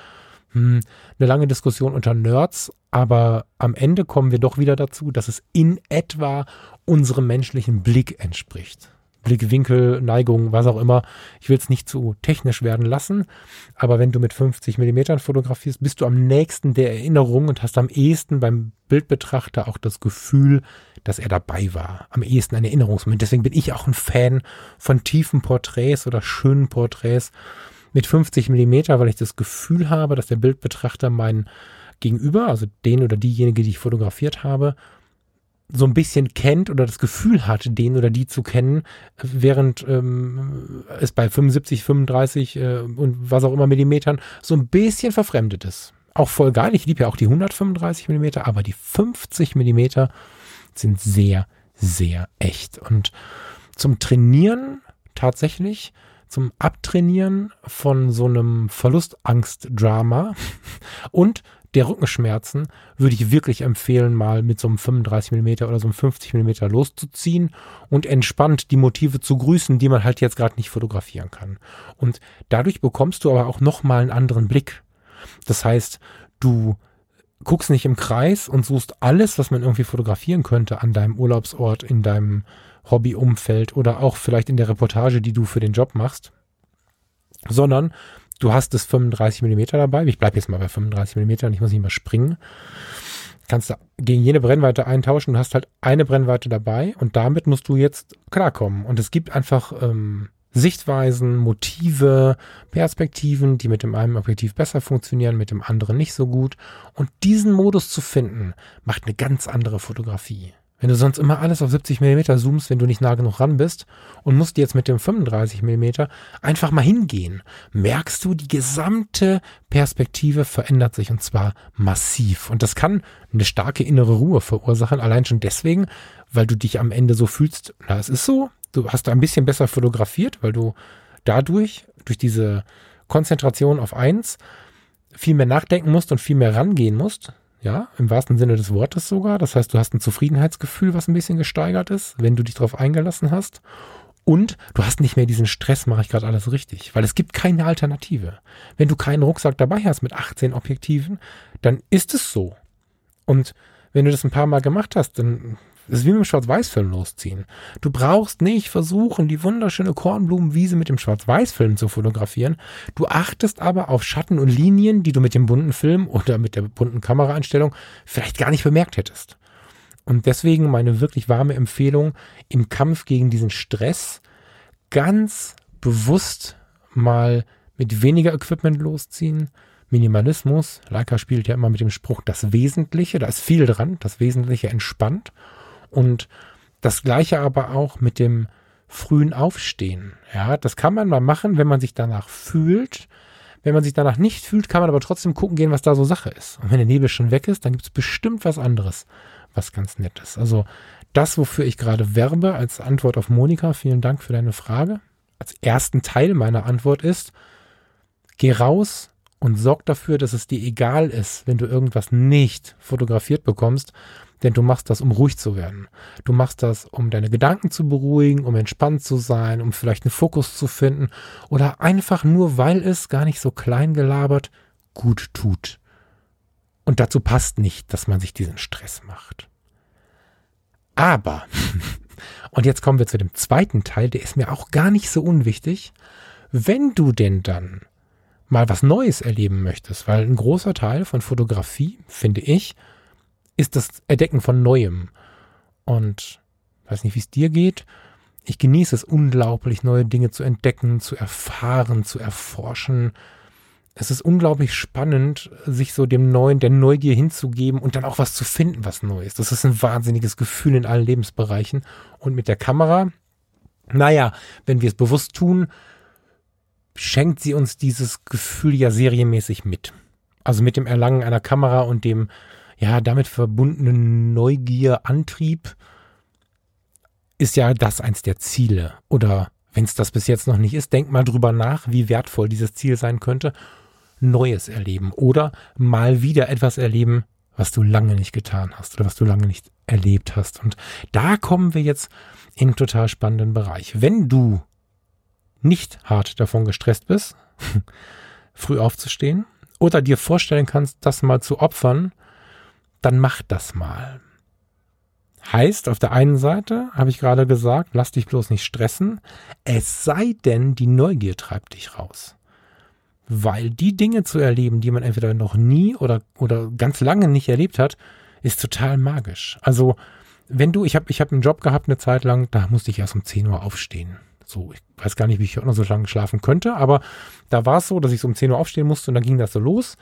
A: hm, eine lange Diskussion unter Nerds, aber am Ende kommen wir doch wieder dazu, dass es in etwa unserem menschlichen Blick entspricht. Blickwinkel, Neigung, was auch immer. Ich will es nicht zu technisch werden lassen, aber wenn du mit 50 Millimetern fotografierst, bist du am nächsten der Erinnerung und hast am ehesten beim Bildbetrachter auch das Gefühl, dass er dabei war. Am ehesten ein Erinnerungsmoment. Deswegen bin ich auch ein Fan von tiefen Porträts oder schönen Porträts mit 50 Millimeter, weil ich das Gefühl habe, dass der Bildbetrachter meinen Gegenüber, also den oder diejenige, die ich fotografiert habe, so ein bisschen kennt oder das Gefühl hat, den oder die zu kennen, während ähm, es bei 75, 35 äh, und was auch immer Millimetern so ein bisschen verfremdet ist. Auch voll geil. Ich liebe ja auch die 135 Millimeter, aber die 50 Millimeter sind sehr, sehr echt. Und zum Trainieren tatsächlich, zum Abtrainieren von so einem Verlustangst-Drama und der Rückenschmerzen würde ich wirklich empfehlen, mal mit so einem 35 mm oder so einem 50 mm loszuziehen und entspannt die Motive zu grüßen, die man halt jetzt gerade nicht fotografieren kann. Und dadurch bekommst du aber auch nochmal einen anderen Blick. Das heißt, du guckst nicht im Kreis und suchst alles, was man irgendwie fotografieren könnte an deinem Urlaubsort, in deinem Hobbyumfeld oder auch vielleicht in der Reportage, die du für den Job machst, sondern du hast das 35 mm dabei. Ich bleibe jetzt mal bei 35 mm ich muss nicht mal springen. Kannst du gegen jene Brennweite eintauschen. Du hast halt eine Brennweite dabei und damit musst du jetzt klarkommen. Und es gibt einfach ähm, Sichtweisen, Motive, Perspektiven, die mit dem einen Objektiv besser funktionieren, mit dem anderen nicht so gut. Und diesen Modus zu finden, macht eine ganz andere Fotografie. Wenn du sonst immer alles auf 70 mm zoomst, wenn du nicht nah genug ran bist und musst jetzt mit dem 35 mm einfach mal hingehen, merkst du, die gesamte Perspektive verändert sich und zwar massiv. Und das kann eine starke innere Ruhe verursachen, allein schon deswegen, weil du dich am Ende so fühlst, na, es ist so, du hast da ein bisschen besser fotografiert, weil du dadurch, durch diese Konzentration auf eins, viel mehr nachdenken musst und viel mehr rangehen musst ja, im wahrsten Sinne des Wortes sogar. Das heißt, du hast ein Zufriedenheitsgefühl, was ein bisschen gesteigert ist, wenn du dich darauf eingelassen hast. Und du hast nicht mehr diesen Stress, mache ich gerade alles richtig, weil es gibt keine Alternative. Wenn du keinen Rucksack dabei hast mit 18 Objektiven, dann ist es so. Und wenn du das ein paar Mal gemacht hast, dann das ist wie mit dem Schwarz-Weiß-Film losziehen. Du brauchst nicht versuchen, die wunderschöne Kornblumenwiese mit dem Schwarz-Weiß-Film zu fotografieren. Du achtest aber auf Schatten und Linien, die du mit dem bunten Film oder mit der bunten Kameraeinstellung vielleicht gar nicht bemerkt hättest. Und deswegen meine wirklich warme Empfehlung im Kampf gegen diesen Stress ganz bewusst mal mit weniger Equipment losziehen. Minimalismus. Leica spielt ja immer mit dem Spruch das Wesentliche. Da ist viel dran. Das Wesentliche entspannt. Und das gleiche aber auch mit dem frühen Aufstehen. Ja, das kann man mal machen, wenn man sich danach fühlt. Wenn man sich danach nicht fühlt, kann man aber trotzdem gucken gehen, was da so Sache ist. Und wenn der Nebel schon weg ist, dann gibt es bestimmt was anderes, was ganz nett ist. Also das, wofür ich gerade werbe, als Antwort auf Monika, vielen Dank für deine Frage. Als ersten Teil meiner Antwort ist, geh raus und sorg dafür, dass es dir egal ist, wenn du irgendwas nicht fotografiert bekommst, denn du machst das, um ruhig zu werden. Du machst das, um deine Gedanken zu beruhigen, um entspannt zu sein, um vielleicht einen Fokus zu finden oder einfach nur, weil es gar nicht so klein gelabert gut tut. Und dazu passt nicht, dass man sich diesen Stress macht. Aber, und jetzt kommen wir zu dem zweiten Teil, der ist mir auch gar nicht so unwichtig. Wenn du denn dann mal was Neues erleben möchtest, weil ein großer Teil von Fotografie, finde ich, ist das Erdecken von Neuem. Und weiß nicht, wie es dir geht. Ich genieße es unglaublich, neue Dinge zu entdecken, zu erfahren, zu erforschen. Es ist unglaublich spannend, sich so dem Neuen, der Neugier hinzugeben und dann auch was zu finden, was Neues. Das ist ein wahnsinniges Gefühl in allen Lebensbereichen. Und mit der Kamera, naja, wenn wir es bewusst tun, schenkt sie uns dieses Gefühl ja serienmäßig mit. Also mit dem Erlangen einer Kamera und dem ja, damit verbundenen Neugier, Antrieb ist ja das eins der Ziele. Oder wenn es das bis jetzt noch nicht ist, denk mal drüber nach, wie wertvoll dieses Ziel sein könnte. Neues erleben oder mal wieder etwas erleben, was du lange nicht getan hast oder was du lange nicht erlebt hast. Und da kommen wir jetzt in einen total spannenden Bereich. Wenn du nicht hart davon gestresst bist, früh aufzustehen oder dir vorstellen kannst, das mal zu opfern, dann mach das mal. Heißt, auf der einen Seite habe ich gerade gesagt, lass dich bloß nicht stressen, es sei denn, die Neugier treibt dich raus. Weil die Dinge zu erleben, die man entweder noch nie oder, oder ganz lange nicht erlebt hat, ist total magisch. Also, wenn du, ich habe ich hab einen Job gehabt eine Zeit lang, da musste ich erst um 10 Uhr aufstehen. So, ich weiß gar nicht, wie ich auch noch so lange schlafen könnte, aber da war es so, dass ich so um 10 Uhr aufstehen musste und dann ging das so los.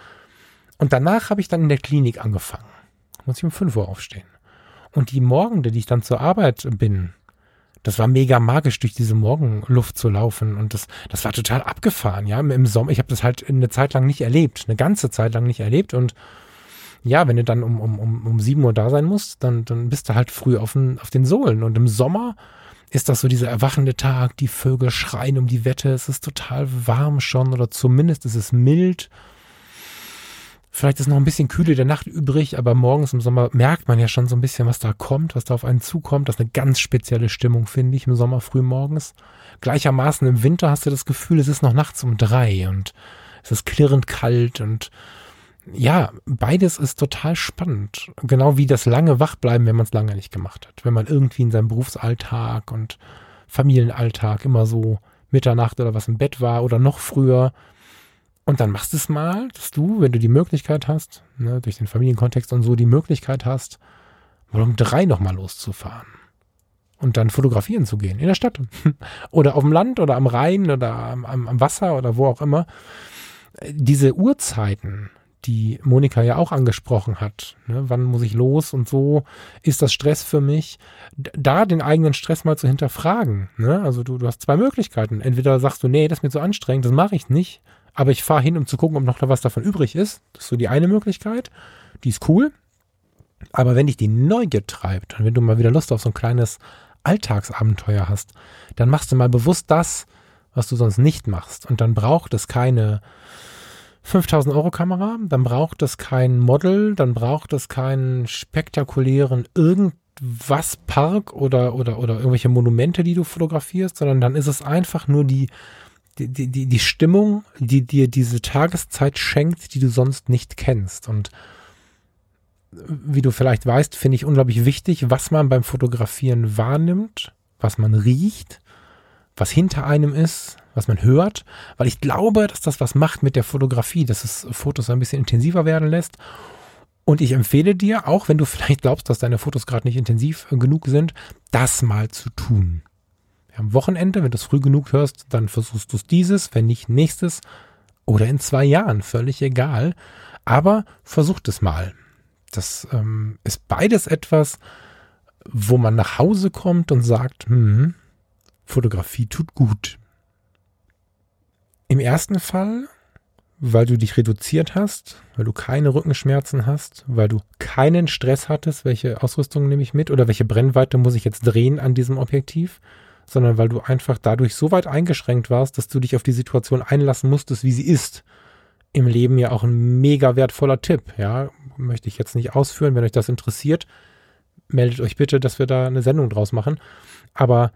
A: Und danach habe ich dann in der Klinik angefangen muss ich um 5 Uhr aufstehen. Und die Morgende, die ich dann zur Arbeit bin, das war mega magisch, durch diese Morgenluft zu laufen. Und das, das war total abgefahren, ja. Im Sommer, ich habe das halt eine Zeit lang nicht erlebt, eine ganze Zeit lang nicht erlebt. Und ja, wenn du dann um, um, um, um 7 Uhr da sein musst, dann, dann bist du halt früh auf den, auf den Sohlen. Und im Sommer ist das so dieser erwachende Tag, die Vögel schreien um die Wette, es ist total warm schon oder zumindest ist es mild. Vielleicht ist noch ein bisschen Kühle der Nacht übrig, aber morgens im Sommer merkt man ja schon so ein bisschen, was da kommt, was da auf einen zukommt. Das ist eine ganz spezielle Stimmung, finde ich, im Sommer früh morgens. Gleichermaßen im Winter hast du das Gefühl, es ist noch nachts um drei und es ist klirrend kalt und ja, beides ist total spannend. Genau wie das lange Wachbleiben, wenn man es lange nicht gemacht hat. Wenn man irgendwie in seinem Berufsalltag und Familienalltag immer so Mitternacht oder was im Bett war oder noch früher und dann machst du es mal, dass du, wenn du die Möglichkeit hast, ne, durch den Familienkontext und so die Möglichkeit hast, mal um drei nochmal loszufahren. und dann fotografieren zu gehen in der Stadt oder auf dem Land oder am Rhein oder am, am Wasser oder wo auch immer. Diese Uhrzeiten, die Monika ja auch angesprochen hat. Ne? Wann muss ich los und so? Ist das Stress für mich? Da den eigenen Stress mal zu hinterfragen. Ne? Also du, du hast zwei Möglichkeiten. Entweder sagst du, nee, das ist mir zu anstrengend, das mache ich nicht, aber ich fahre hin, um zu gucken, ob noch was davon übrig ist. Das ist so die eine Möglichkeit. Die ist cool. Aber wenn dich die Neugier treibt und wenn du mal wieder Lust auf so ein kleines Alltagsabenteuer hast, dann machst du mal bewusst das, was du sonst nicht machst. Und dann braucht es keine 5000 Euro Kamera, dann braucht es kein Model, dann braucht es keinen spektakulären irgendwas Park oder, oder, oder irgendwelche Monumente, die du fotografierst, sondern dann ist es einfach nur die, die, die, die Stimmung, die dir diese Tageszeit schenkt, die du sonst nicht kennst. Und wie du vielleicht weißt, finde ich unglaublich wichtig, was man beim Fotografieren wahrnimmt, was man riecht, was hinter einem ist, was man hört, weil ich glaube, dass das was macht mit der Fotografie, dass es Fotos ein bisschen intensiver werden lässt. Und ich empfehle dir, auch wenn du vielleicht glaubst, dass deine Fotos gerade nicht intensiv genug sind, das mal zu tun. Am Wochenende, wenn du es früh genug hörst, dann versuchst du es dieses, wenn nicht nächstes oder in zwei Jahren, völlig egal. Aber versuch es mal. Das ähm, ist beides etwas, wo man nach Hause kommt und sagt, hm, Fotografie tut gut. Im ersten Fall, weil du dich reduziert hast, weil du keine Rückenschmerzen hast, weil du keinen Stress hattest, welche Ausrüstung nehme ich mit oder welche Brennweite muss ich jetzt drehen an diesem Objektiv, sondern weil du einfach dadurch so weit eingeschränkt warst, dass du dich auf die Situation einlassen musstest, wie sie ist. Im Leben ja auch ein mega wertvoller Tipp, ja, möchte ich jetzt nicht ausführen. Wenn euch das interessiert, meldet euch bitte, dass wir da eine Sendung draus machen. Aber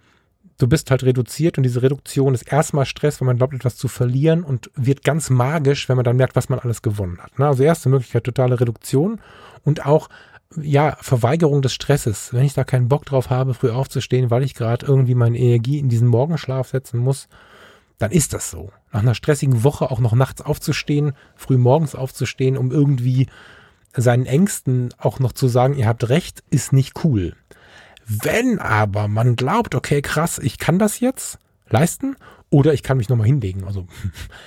A: du bist halt reduziert und diese Reduktion ist erstmal Stress, wenn man glaubt, etwas zu verlieren und wird ganz magisch, wenn man dann merkt, was man alles gewonnen hat. Ne? Also erste Möglichkeit, totale Reduktion und auch ja, Verweigerung des Stresses. Wenn ich da keinen Bock drauf habe, früh aufzustehen, weil ich gerade irgendwie meine Energie in diesen Morgenschlaf setzen muss, dann ist das so. Nach einer stressigen Woche auch noch nachts aufzustehen, früh morgens aufzustehen, um irgendwie seinen Ängsten auch noch zu sagen, ihr habt recht, ist nicht cool. Wenn aber man glaubt, okay, krass, ich kann das jetzt leisten oder ich kann mich nochmal hinlegen, also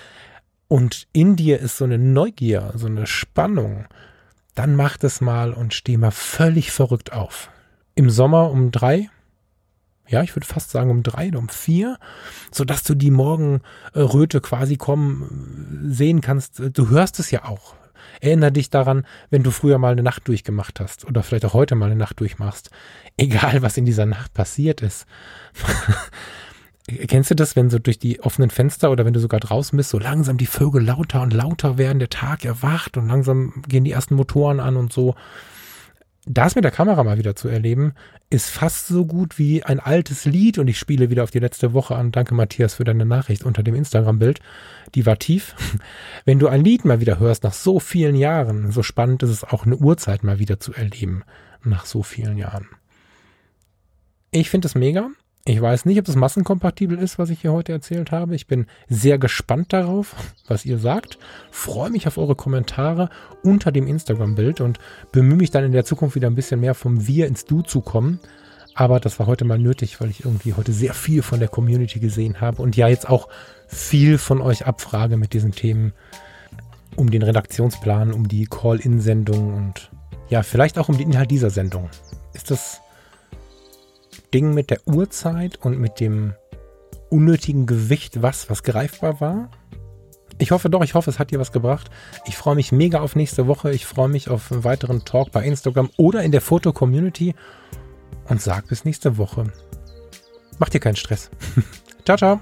A: und in dir ist so eine Neugier, so eine Spannung, dann mach das mal und steh mal völlig verrückt auf. Im Sommer um drei, ja, ich würde fast sagen um drei oder um vier, so dass du die Morgenröte quasi kommen sehen kannst. Du hörst es ja auch. Erinner dich daran, wenn du früher mal eine Nacht durchgemacht hast oder vielleicht auch heute mal eine Nacht durchmachst. Egal, was in dieser Nacht passiert ist. Kennst du das, wenn so durch die offenen Fenster oder wenn du sogar draußen bist, so langsam die Vögel lauter und lauter werden, der Tag erwacht und langsam gehen die ersten Motoren an und so das mit der Kamera mal wieder zu erleben, ist fast so gut wie ein altes Lied und ich spiele wieder auf die letzte Woche an. Danke Matthias für deine Nachricht unter dem Instagram-Bild. Die war tief. Wenn du ein Lied mal wieder hörst nach so vielen Jahren, so spannend ist es auch eine Uhrzeit mal wieder zu erleben nach so vielen Jahren. Ich finde es mega. Ich weiß nicht, ob das massenkompatibel ist, was ich hier heute erzählt habe. Ich bin sehr gespannt darauf, was ihr sagt. Freue mich auf eure Kommentare unter dem Instagram-Bild und bemühe mich dann in der Zukunft wieder ein bisschen mehr vom Wir ins Du zu kommen. Aber das war heute mal nötig, weil ich irgendwie heute sehr viel von der Community gesehen habe und ja jetzt auch viel von euch abfrage mit diesen Themen um den Redaktionsplan, um die Call-In-Sendung und ja, vielleicht auch um den Inhalt dieser Sendung. Ist das Ding mit der Uhrzeit und mit dem unnötigen Gewicht was, was greifbar war. Ich hoffe doch, ich hoffe, es hat dir was gebracht. Ich freue mich mega auf nächste Woche. Ich freue mich auf einen weiteren Talk bei Instagram oder in der Foto-Community und sag bis nächste Woche. Mach dir keinen Stress. ciao, ciao.